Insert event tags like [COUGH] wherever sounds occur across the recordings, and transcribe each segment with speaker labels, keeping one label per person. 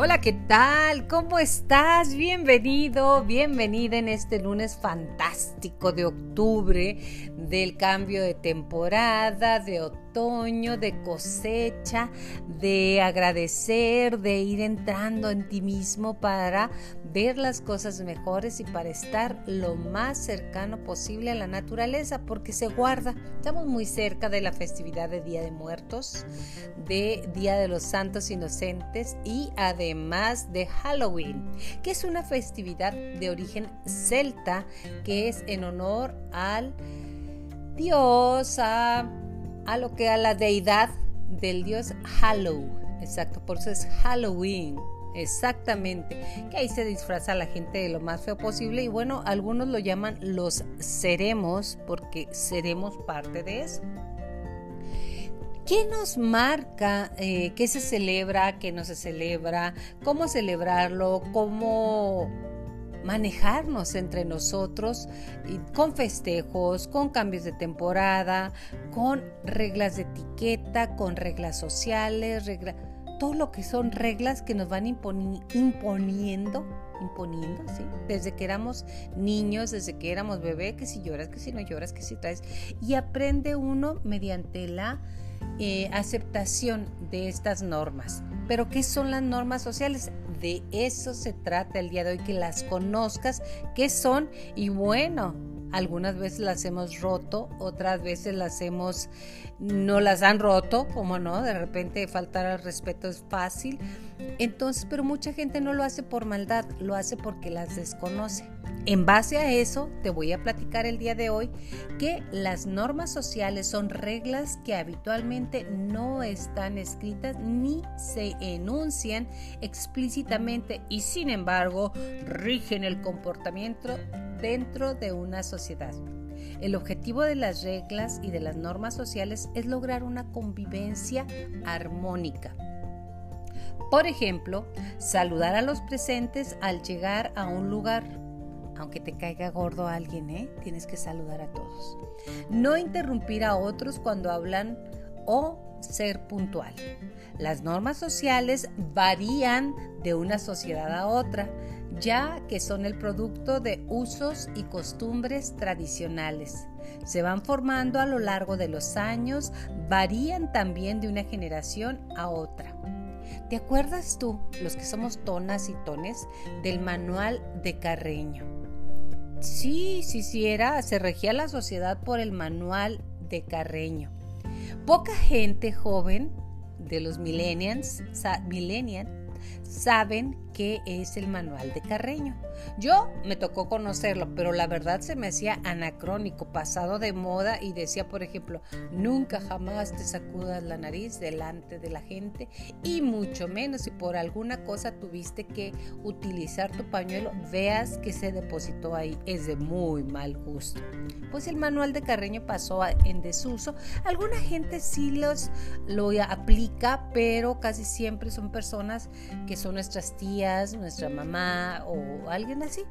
Speaker 1: Hola, ¿qué tal? ¿Cómo estás? Bienvenido, bienvenida en este lunes fantástico de octubre, del cambio de temporada, de otoño, de cosecha, de agradecer, de ir entrando en ti mismo para ver las cosas mejores y para estar lo más cercano posible a la naturaleza, porque se guarda. Estamos muy cerca de la festividad de Día de Muertos, de Día de los Santos Inocentes y además de Halloween, que es una festividad de origen celta que es en honor al dios, a, lo que a la deidad del dios Hallow. Exacto, por eso es Halloween. Exactamente, que ahí se disfraza la gente de lo más feo posible. Y bueno, algunos lo llaman los seremos porque seremos parte de eso. ¿Qué nos marca eh, qué se celebra, qué no se celebra, cómo celebrarlo, cómo manejarnos entre nosotros con festejos, con cambios de temporada, con reglas de etiqueta, con reglas sociales, todo lo que son reglas que nos van imponiendo, imponiendo, ¿sí? Desde que éramos niños, desde que éramos bebé, que si lloras, que si no lloras, que si traes. Y aprende uno mediante la eh, aceptación de estas normas. Pero ¿qué son las normas sociales? De eso se trata el día de hoy, que las conozcas, qué son y bueno, algunas veces las hemos roto, otras veces las hemos, no las han roto, como no, de repente faltar al respeto es fácil. Entonces, pero mucha gente no lo hace por maldad, lo hace porque las desconoce. En base a eso, te voy a platicar el día de hoy que las normas sociales son reglas que habitualmente no están escritas ni se enuncian explícitamente y sin embargo rigen el comportamiento dentro de una sociedad. El objetivo de las reglas y de las normas sociales es lograr una convivencia armónica. Por ejemplo, saludar a los presentes al llegar a un lugar aunque te caiga gordo a alguien, ¿eh? tienes que saludar a todos. No interrumpir a otros cuando hablan o ser puntual. Las normas sociales varían de una sociedad a otra, ya que son el producto de usos y costumbres tradicionales. Se van formando a lo largo de los años, varían también de una generación a otra. ¿Te acuerdas tú, los que somos tonas y tones, del manual de Carreño? Sí, sí, sí, era, se regía la sociedad por el manual de Carreño. Poca gente joven de los millennials, millennials saben qué es el manual de Carreño. Yo me tocó conocerlo, pero la verdad se me hacía anacrónico, pasado de moda y decía, por ejemplo, nunca jamás te sacudas la nariz delante de la gente y mucho menos si por alguna cosa tuviste que utilizar tu pañuelo, veas que se depositó ahí. Es de muy mal gusto. Pues el manual de Carreño pasó en desuso. Alguna gente sí los, lo aplica, pero casi siempre son personas que son nuestras tías, nuestra mamá o alguien así.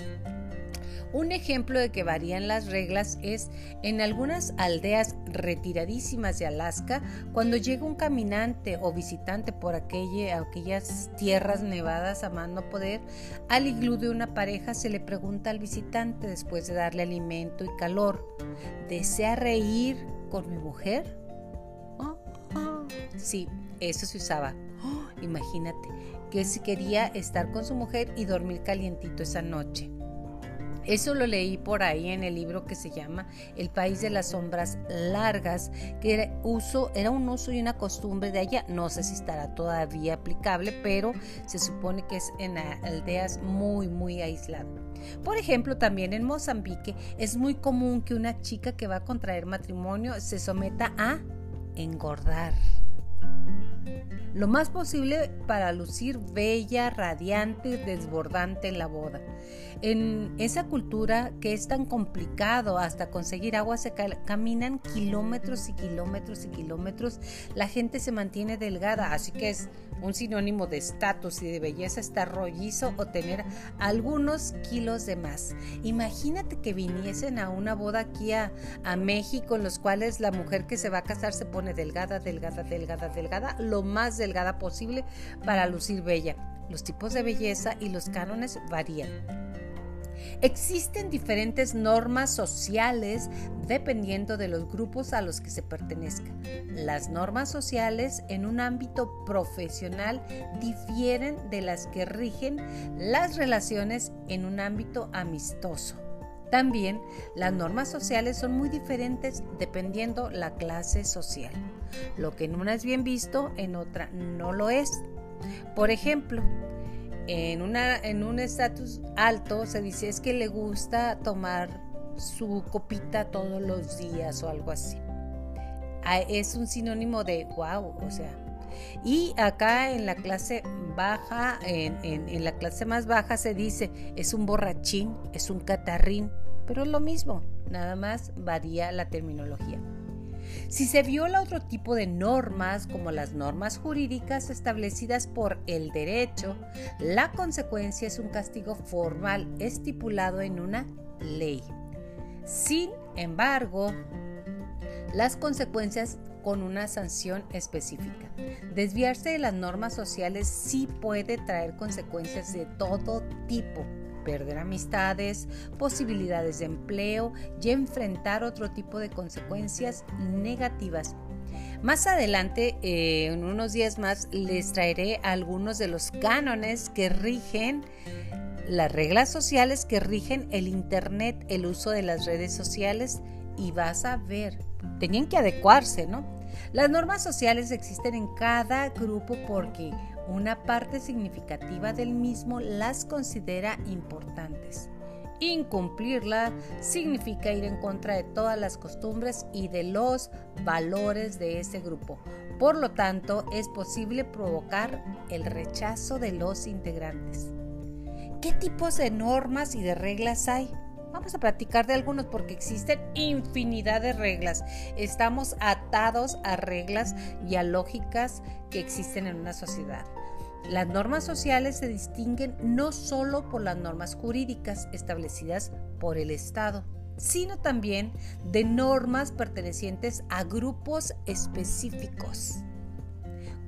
Speaker 1: Un ejemplo de que varían las reglas es en algunas aldeas retiradísimas de Alaska, cuando llega un caminante o visitante por aquellas tierras nevadas a mano poder, al iglú de una pareja se le pregunta al visitante después de darle alimento y calor, ¿desea reír con mi mujer? Oh, oh. Sí, eso se usaba. Imagínate que si quería estar con su mujer y dormir calientito esa noche. Eso lo leí por ahí en el libro que se llama El país de las sombras largas, que era, uso, era un uso y una costumbre de allá. No sé si estará todavía aplicable, pero se supone que es en aldeas muy, muy aisladas. Por ejemplo, también en Mozambique es muy común que una chica que va a contraer matrimonio se someta a engordar lo más posible para lucir bella, radiante, desbordante en la boda. En esa cultura que es tan complicado hasta conseguir agua, se caminan kilómetros y kilómetros y kilómetros. La gente se mantiene delgada, así que es un sinónimo de estatus y de belleza estar rollizo o tener algunos kilos de más. Imagínate que viniesen a una boda aquí a, México en los cuales la mujer que se va a casar se pone delgada, delgada, delgada, delgada, más delgada posible para lucir bella. los tipos de belleza y los cánones varían. Existen diferentes normas sociales dependiendo de los grupos a los que se pertenezca. Las normas sociales en un ámbito profesional difieren de las que rigen las relaciones en un ámbito amistoso. También las normas sociales son muy diferentes dependiendo la clase social. Lo que en una es bien visto, en otra no lo es. Por ejemplo, en, una, en un estatus alto se dice es que le gusta tomar su copita todos los días o algo así. Ah, es un sinónimo de wow, o sea. Y acá en la clase baja, en, en la clase más baja se dice es un borrachín, es un catarrín, pero es lo mismo, nada más varía la terminología. Si se viola otro tipo de normas, como las normas jurídicas establecidas por el derecho, la consecuencia es un castigo formal estipulado en una ley. Sin embargo, las consecuencias con una sanción específica. Desviarse de las normas sociales sí puede traer consecuencias de todo tipo perder amistades, posibilidades de empleo y enfrentar otro tipo de consecuencias negativas. Más adelante, eh, en unos días más, les traeré algunos de los cánones que rigen las reglas sociales que rigen el Internet, el uso de las redes sociales y vas a ver, tenían que adecuarse, ¿no? Las normas sociales existen en cada grupo porque una parte significativa del mismo las considera importantes. Incumplirla significa ir en contra de todas las costumbres y de los valores de ese grupo. Por lo tanto, es posible provocar el rechazo de los integrantes. ¿Qué tipos de normas y de reglas hay? Vamos a platicar de algunos porque existen infinidad de reglas. Estamos atados a reglas y a lógicas que existen en una sociedad. Las normas sociales se distinguen no solo por las normas jurídicas establecidas por el Estado, sino también de normas pertenecientes a grupos específicos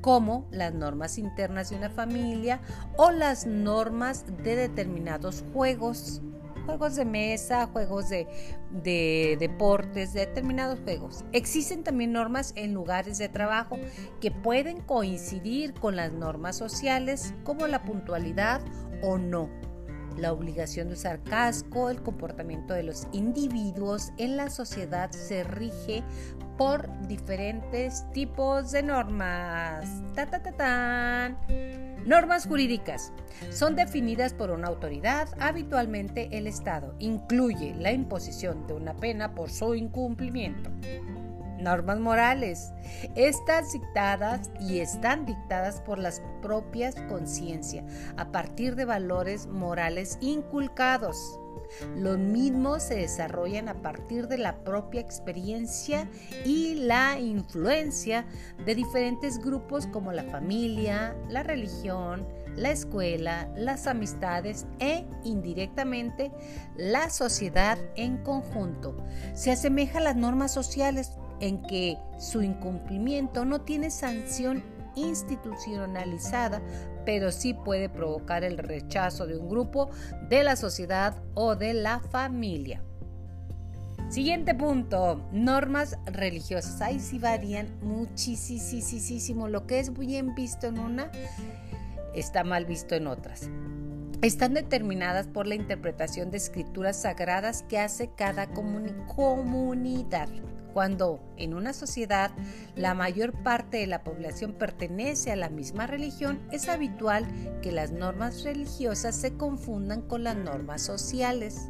Speaker 1: como las normas internas de una familia o las normas de determinados juegos juegos de mesa, juegos de, deportes, determinados juegos. Existen también normas en lugares de trabajo que pueden coincidir con las normas sociales como la puntualidad o no la obligación de usar casco, el comportamiento de los individuos en la sociedad se rige por diferentes tipos de normas. Ta, ta, ta, Normas jurídicas. Son definidas por una autoridad, habitualmente el Estado. Incluye la imposición de una pena por su incumplimiento normas morales. Estas dictadas y están dictadas por las propias conciencias a partir de valores morales inculcados. Los mismos se desarrollan a partir de la propia experiencia y la influencia de diferentes grupos como la familia, la religión, la escuela, las amistades e indirectamente la sociedad en conjunto. Se asemeja a las normas sociales en que su incumplimiento no tiene sanción institucionalizada, pero sí puede provocar el rechazo de un grupo, de la sociedad o de la familia. Siguiente punto, normas religiosas. Ahí sí varían muchísimo. Lo que es bien visto en una está mal visto en otras. Están determinadas por la interpretación de escrituras sagradas que hace cada comunidad. Cuando en una sociedad la mayor parte de la población pertenece a la misma religión, es habitual que las normas religiosas se confundan con las normas sociales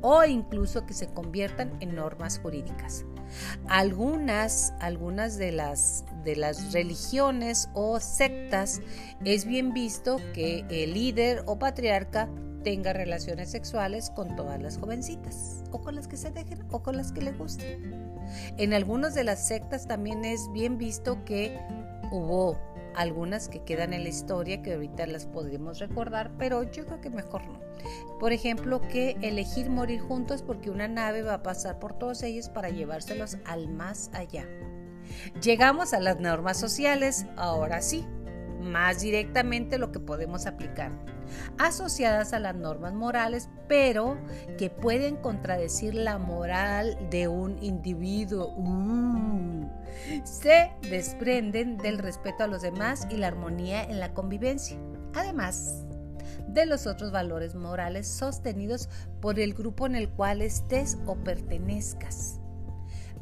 Speaker 1: o incluso que se conviertan en normas jurídicas. Algunas, algunas de, las, de las religiones o sectas es bien visto que el líder o patriarca tenga relaciones sexuales con todas las jovencitas, o con las que se dejen, o con las que le gusten. En algunas de las sectas también es bien visto que hubo algunas que quedan en la historia que ahorita las podemos recordar, pero yo creo que mejor no. Por ejemplo, que elegir morir juntos porque una nave va a pasar por todos ellos para llevárselos al más allá. Llegamos a las normas sociales, ahora sí. Más directamente lo que podemos aplicar, asociadas a las normas morales, pero que pueden contradecir la moral de un individuo. Uh. se desprenden del respeto a los demás y la armonía en la convivencia. Además, de los otros valores morales sostenidos por el grupo en el cual estés o pertenezcas.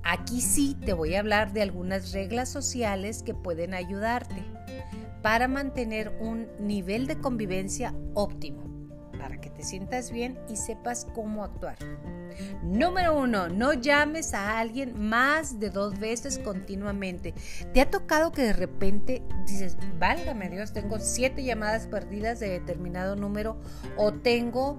Speaker 1: Aquí sí te voy a hablar de algunas reglas sociales que pueden ayudarte para mantener un nivel de convivencia óptimo, para que te sientas bien y sepas cómo actuar. Número uno, no llames a alguien más de dos veces continuamente. ¿Te ha tocado que de repente dices, válgame Dios, tengo siete llamadas perdidas de determinado número o tengo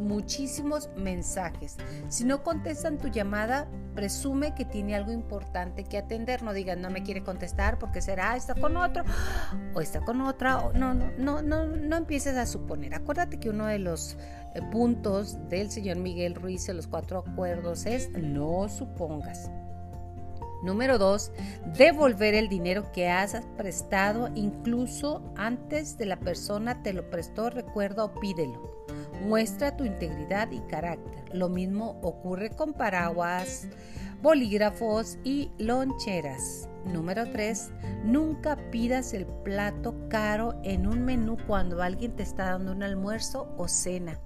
Speaker 1: muchísimos mensajes. Si no contestan tu llamada, presume que tiene algo importante que atender. No digan, no me quiere contestar porque será, está con otro o está con otra. no, no, no, no, no empieces a suponer. Acuérdate que uno de los eh, puntos del señor Miguel Ruiz en los cuatro acuerdos es no supongas. Número dos, devolver el dinero que has prestado incluso antes de la persona te lo prestó, recuerda o pídelo. Muestra tu integridad y carácter. Lo mismo ocurre con paraguas, bolígrafos y loncheras. Número 3. Nunca pidas el plato caro en un menú cuando alguien te está dando un almuerzo o cena.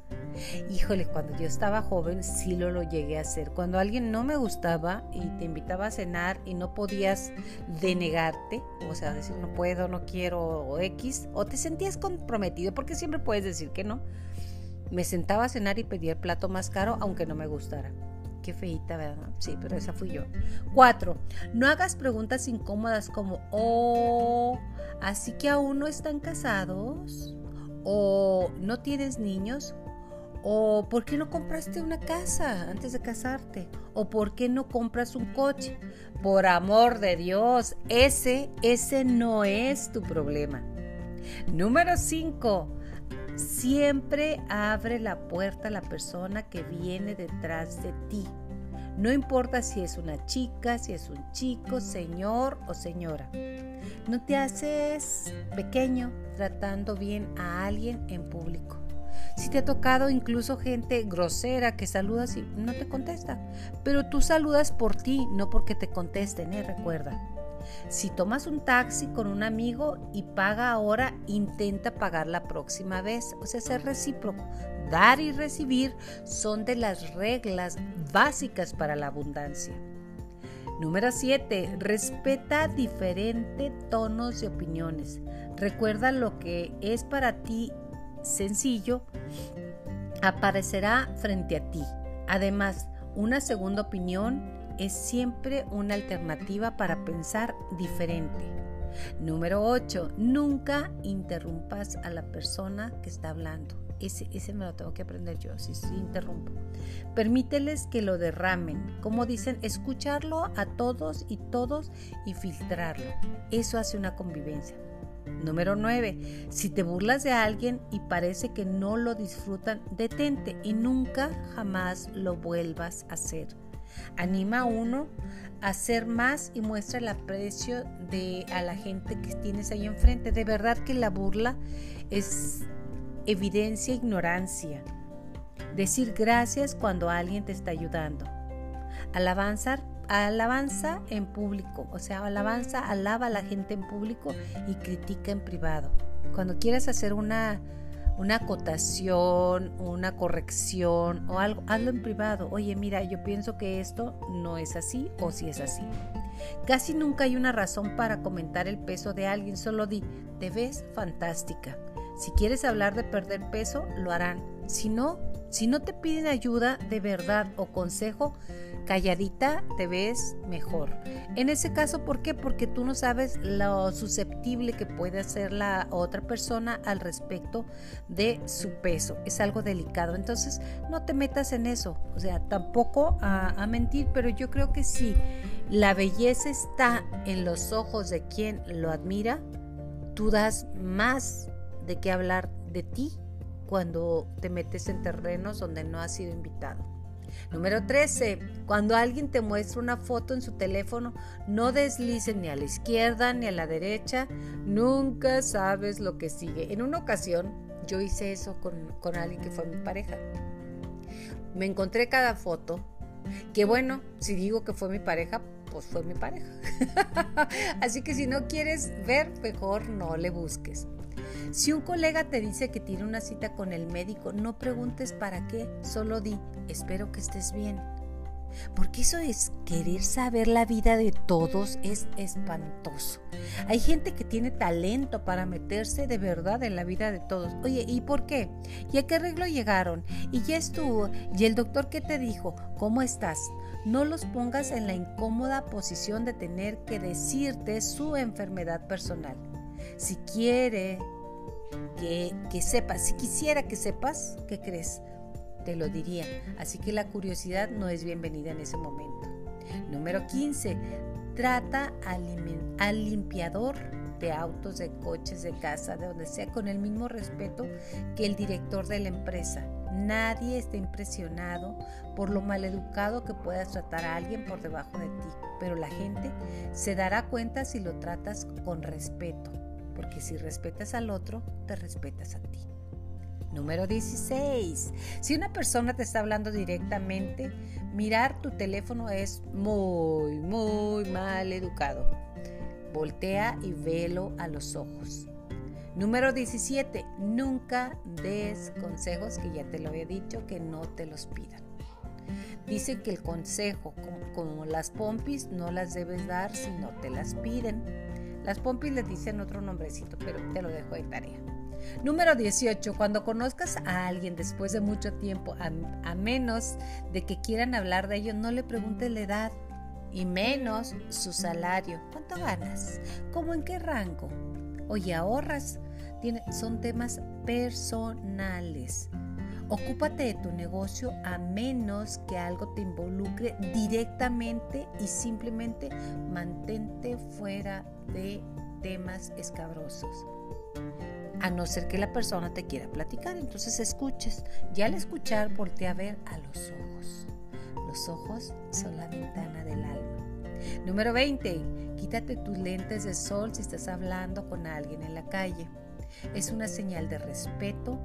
Speaker 1: Híjole, cuando yo estaba joven sí lo, lo llegué a hacer. Cuando alguien no me gustaba y te invitaba a cenar y no podías denegarte, o sea, decir no puedo, no quiero o X, o te sentías comprometido, porque siempre puedes decir que no. Me sentaba a cenar y pedía el plato más caro aunque no me gustara. Qué feita, ¿verdad? Sí, pero esa fui yo. Cuatro, no hagas preguntas incómodas como, oh, así que aún no están casados, o no tienes niños, o por qué no compraste una casa antes de casarte, o por qué no compras un coche. Por amor de Dios, ese, ese no es tu problema. Número cinco, Siempre abre la puerta a la persona que viene detrás de ti. No importa si es una chica, si es un chico, señor o señora. No te haces pequeño tratando bien a alguien en público. Si te ha tocado incluso gente grosera que saludas y no te contesta, pero tú saludas por ti, no porque te contesten, ¿eh? recuerda. Si tomas un taxi con un amigo y paga ahora, intenta pagar la próxima vez. O sea, ser recíproco. Dar y recibir son de las reglas básicas para la abundancia. Número 7. Respeta diferentes tonos y opiniones. Recuerda lo que es para ti sencillo, aparecerá frente a ti. Además, una segunda opinión es siempre una alternativa para pensar diferente. Número 8. Nunca interrumpas a la persona que está hablando. Ese, ese me lo tengo que aprender yo, si, interrumpo. Permíteles que lo derramen. Como dicen, escucharlo a todos y todos y filtrarlo. Eso hace una convivencia. Número 9. Si te burlas de alguien y parece que no lo disfrutan, detente y nunca jamás lo vuelvas a hacer. Anima a uno a hacer más y muestra el aprecio de a la gente que tienes ahí enfrente. De verdad que la burla es evidencia ignorancia. Decir gracias cuando alguien te está ayudando. Alabanza, alabanza en público, o sea, alabanza alaba a la gente en público y critica en privado. Cuando quieras hacer una una acotación, una corrección o algo, hazlo en privado. Oye, mira, yo pienso que esto no es así o si es así. Casi nunca hay una razón para comentar el peso de alguien, solo di, te ves fantástica. Si quieres hablar de perder peso, lo harán. Si no, si no te piden ayuda de verdad o consejo, calladita te ves mejor. En ese caso, ¿por qué? Porque tú no sabes lo susceptible que puede ser la otra persona al respecto de su peso. Es algo delicado. Entonces, no te metas en eso. O sea, tampoco a, mentir, pero yo creo que si la belleza está en los ojos de quien lo admira, tú das más de qué hablar de ti cuando te metes en terrenos donde no has sido invitado. Número 13. Cuando alguien te muestra una foto en su teléfono, no deslices ni a la izquierda ni a la derecha. Nunca sabes lo que sigue. En una ocasión yo hice eso con, con alguien que fue mi pareja. Me encontré cada foto. Que bueno, si digo que fue mi pareja, pues fue mi pareja. [LAUGHS] Así que si no quieres ver, mejor no le busques. Si un colega te dice que tiene una cita con el médico, no preguntes para qué, solo di, espero que estés bien. Porque eso es querer saber la vida de todos, es espantoso. Hay gente que tiene talento para meterse de verdad en la vida de todos. Oye, ¿y por qué? ¿Y a qué arreglo llegaron? ¿Y ya estuvo? ¿Y el doctor qué te dijo? ¿Cómo estás? No los pongas en la incómoda posición de tener que decirte su enfermedad personal. Si quiere que, sepas, si quisiera que sepas, ¿qué crees? Te lo diría. Así que la curiosidad no es bienvenida en ese momento. Número 15. Trata al, limpiador de autos, de coches, de casa, de donde sea, con el mismo respeto que el director de la empresa. Nadie está impresionado por lo maleducado que puedas tratar a alguien por debajo de ti, pero la gente se dará cuenta si lo tratas con respeto, porque si respetas al otro, te respetas a ti. Número 16. Si una persona te está hablando directamente, mirar tu teléfono es muy, muy mal educado. Voltea y velo a los ojos. Número 17. Nunca des consejos, que ya te lo había dicho, que no te los pidan. Dicen que el consejo, como, las pompis, no las debes dar si no te las piden. Las pompis le dicen otro nombrecito, pero te lo dejo de tarea. Número 18. Cuando conozcas a alguien después de mucho tiempo, a, menos de que quieran hablar de ello, no le preguntes la edad y menos su salario. ¿Cuánto ganas? ¿Cómo en qué rango? Oye, ahorras. son temas personales. Ocúpate de tu negocio a menos que algo te involucre directamente y simplemente mantente fuera de temas escabrosos a no ser que la persona te quiera platicar. Entonces escuches. Ya al escuchar, voltea a ver a los ojos. Los ojos son la ventana del alma. Número 20. Quítate tus lentes de sol si estás hablando con alguien en la calle. Es una señal de respeto,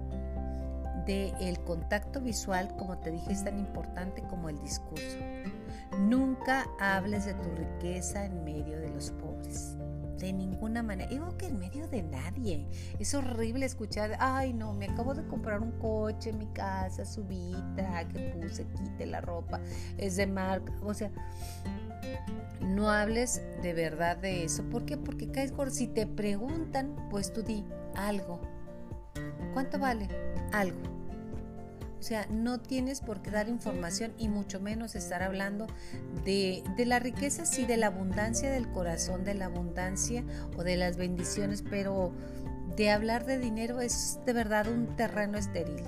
Speaker 1: el contacto visual, como te dije, es tan importante como el discurso. Nunca hables de tu riqueza en medio de los pobres de ninguna manera. Digo que en medio de nadie. Es horrible escuchar, ay no, me acabo de comprar un coche mi casa, subita, que puse, quite la ropa, es de marca. O sea, no hables de verdad de eso. ¿Por qué? Porque caes por Si te preguntan, pues tú di algo. ¿Cuánto vale? Algo o sea, no tienes por qué dar información y mucho menos estar hablando de, la riqueza, sí, de la abundancia del corazón, de la abundancia o de las bendiciones, pero de hablar de dinero es de verdad un terreno estéril.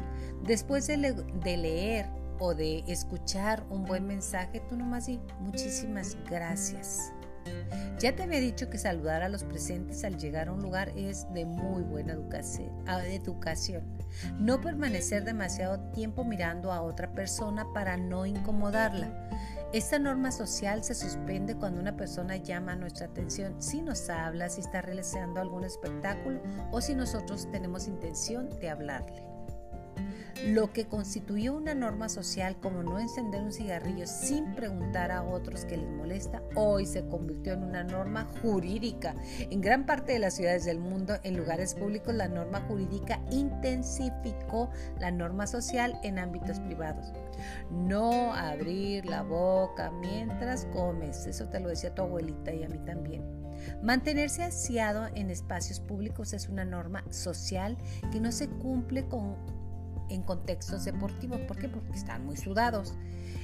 Speaker 1: Después de, de leer o de escuchar un buen mensaje, tú nomás di muchísimas gracias. Ya te había dicho que saludar a los presentes al llegar a un lugar es de muy buena educación. No permanecer demasiado tiempo mirando a otra persona para no incomodarla. Esta norma social se suspende cuando una persona llama nuestra atención, si nos habla, si está realizando algún espectáculo o si nosotros tenemos intención de hablarle. Lo que constituyó una norma social como no encender un cigarrillo sin preguntar a otros que les molesta, hoy se convirtió en una norma jurídica. En gran parte de las ciudades del mundo, en lugares públicos, la norma jurídica intensificó la norma social en ámbitos privados. No abrir la boca mientras comes, eso te lo decía tu abuelita y a mí también. Mantenerse aseado en espacios públicos es una norma social que no se cumple con en contextos deportivos. ¿Por qué? Porque están muy sudados.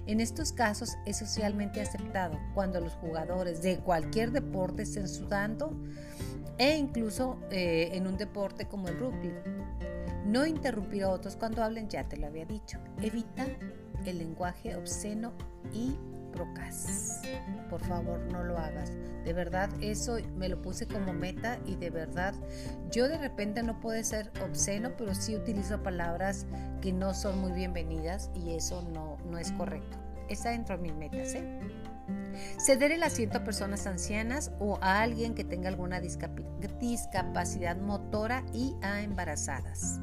Speaker 1: En estos casos es socialmente aceptado cuando los jugadores de cualquier deporte estén sudando e incluso eh, en un deporte como el rugby. No interrumpir a otros cuando hablen, ya te lo había dicho. Evita el lenguaje obsceno y Por favor, no lo hagas. De verdad, eso me lo puse como meta y de verdad, yo de repente no puedo ser obsceno, pero sí utilizo palabras que no son muy bienvenidas y eso no, no es correcto. Está dentro de mis metas, ¿eh? Ceder el asiento a personas ancianas o a alguien que tenga alguna discapacidad motora y a embarazadas.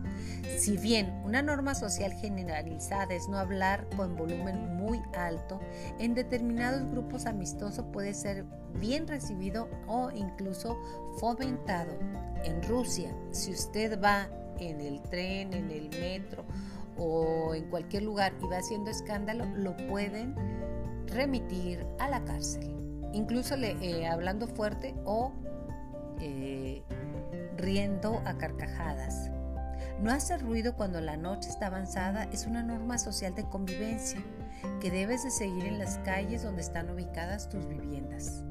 Speaker 1: Si bien una norma social generalizada es no hablar con volumen muy alto, en determinados grupos amistosos puede ser bien recibido o incluso fomentado. En Rusia, si usted va en el tren, en el metro o en cualquier lugar y va haciendo escándalo, lo pueden remitir a la cárcel, incluso eh, hablando fuerte o eh, riendo a carcajadas. No hacer ruido cuando la noche está avanzada es una norma social de convivencia que debes de seguir en las calles donde están ubicadas tus viviendas.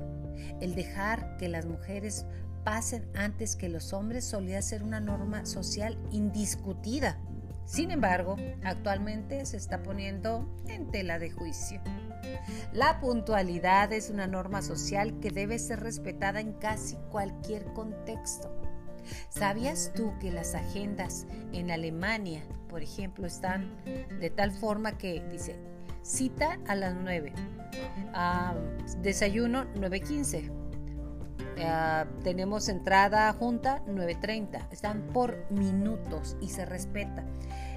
Speaker 1: El dejar que las mujeres pasen antes que los hombres solía ser una norma social indiscutida. Sin embargo, actualmente se está poniendo en tela de juicio. La puntualidad es una norma social que debe ser respetada en casi cualquier contexto. ¿Sabías tú que las agendas en Alemania, por ejemplo, están de tal forma que dice cita a las 9, desayuno 9.15, ah, tenemos entrada junta 9.30, están por minutos y se respeta.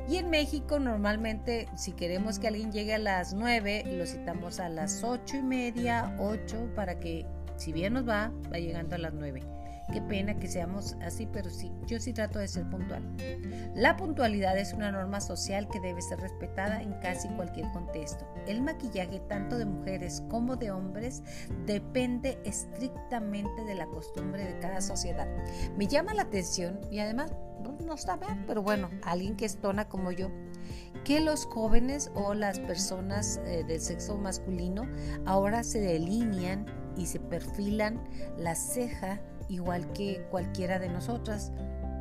Speaker 1: Y en México normalmente si queremos que alguien llegue a las 9, lo citamos a las 8 y media, 8, para que si bien nos va, va llegando a las 9. Qué pena que seamos así, pero sí, yo sí trato de ser puntual. La puntualidad es una norma social que debe ser respetada en casi cualquier contexto. El maquillaje tanto de mujeres como de hombres depende estrictamente de la costumbre de cada sociedad. Me llama la atención y además no está bien, pero bueno, alguien que estona como yo, que los jóvenes o las personas eh, del sexo masculino ahora se delinean y se perfilan la ceja igual que cualquiera de nosotras.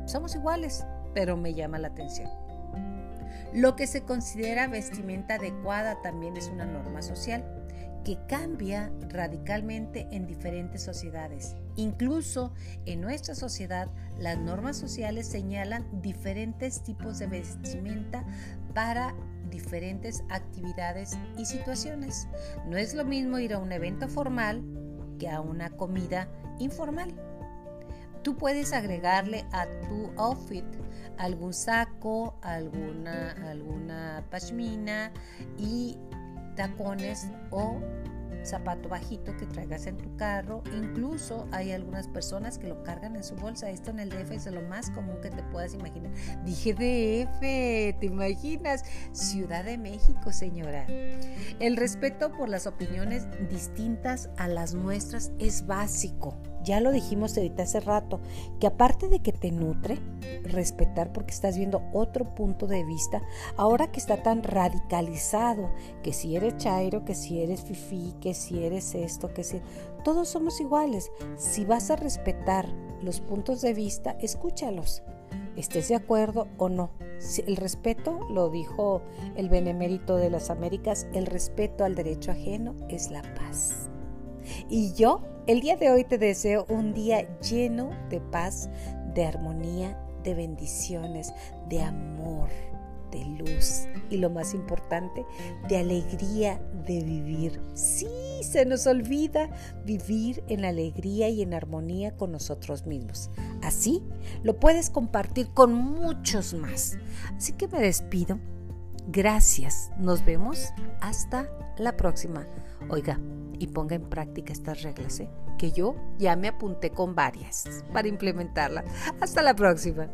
Speaker 1: Somos iguales, pero me llama la atención. Lo que se considera vestimenta adecuada también es una norma social que cambia radicalmente en diferentes sociedades. Incluso en nuestra sociedad, las normas sociales señalan diferentes tipos de vestimenta para diferentes actividades y situaciones. No es lo mismo ir a un evento formal que a una comida informal. Tú puedes agregarle a tu outfit algún saco, alguna, alguna pashmina y tacones o zapato bajito que traigas en tu carro. Incluso hay algunas personas que lo cargan en su bolsa. Esto en el DF es lo más común que te puedas imaginar. Dije DF, ¿te imaginas? Ciudad de México, señora. El respeto por las opiniones distintas a las nuestras es básico. Ya lo dijimos ahorita hace rato, que aparte de que te nutre, respetar porque estás viendo otro punto de vista, ahora que está tan radicalizado, que si eres chairo, que si eres fifi, que si eres esto, que si... Todos somos iguales. Si vas a respetar los puntos de vista, escúchalos estés de acuerdo o no. El respeto, lo dijo el benemérito de las Américas, el respeto al derecho ajeno es la paz. Y yo el día de hoy te deseo un día lleno de paz, de armonía, de bendiciones, de amor, de luz y lo más importante, de alegría de vivir. Sí, se nos olvida vivir en alegría y en armonía con nosotros mismos. Así lo puedes compartir con muchos más. Así que me despido. Gracias. Nos vemos hasta la próxima. Oiga, y ponga en práctica estas reglas, ¿eh? que yo ya me apunté con varias para implementarlas. Hasta la próxima.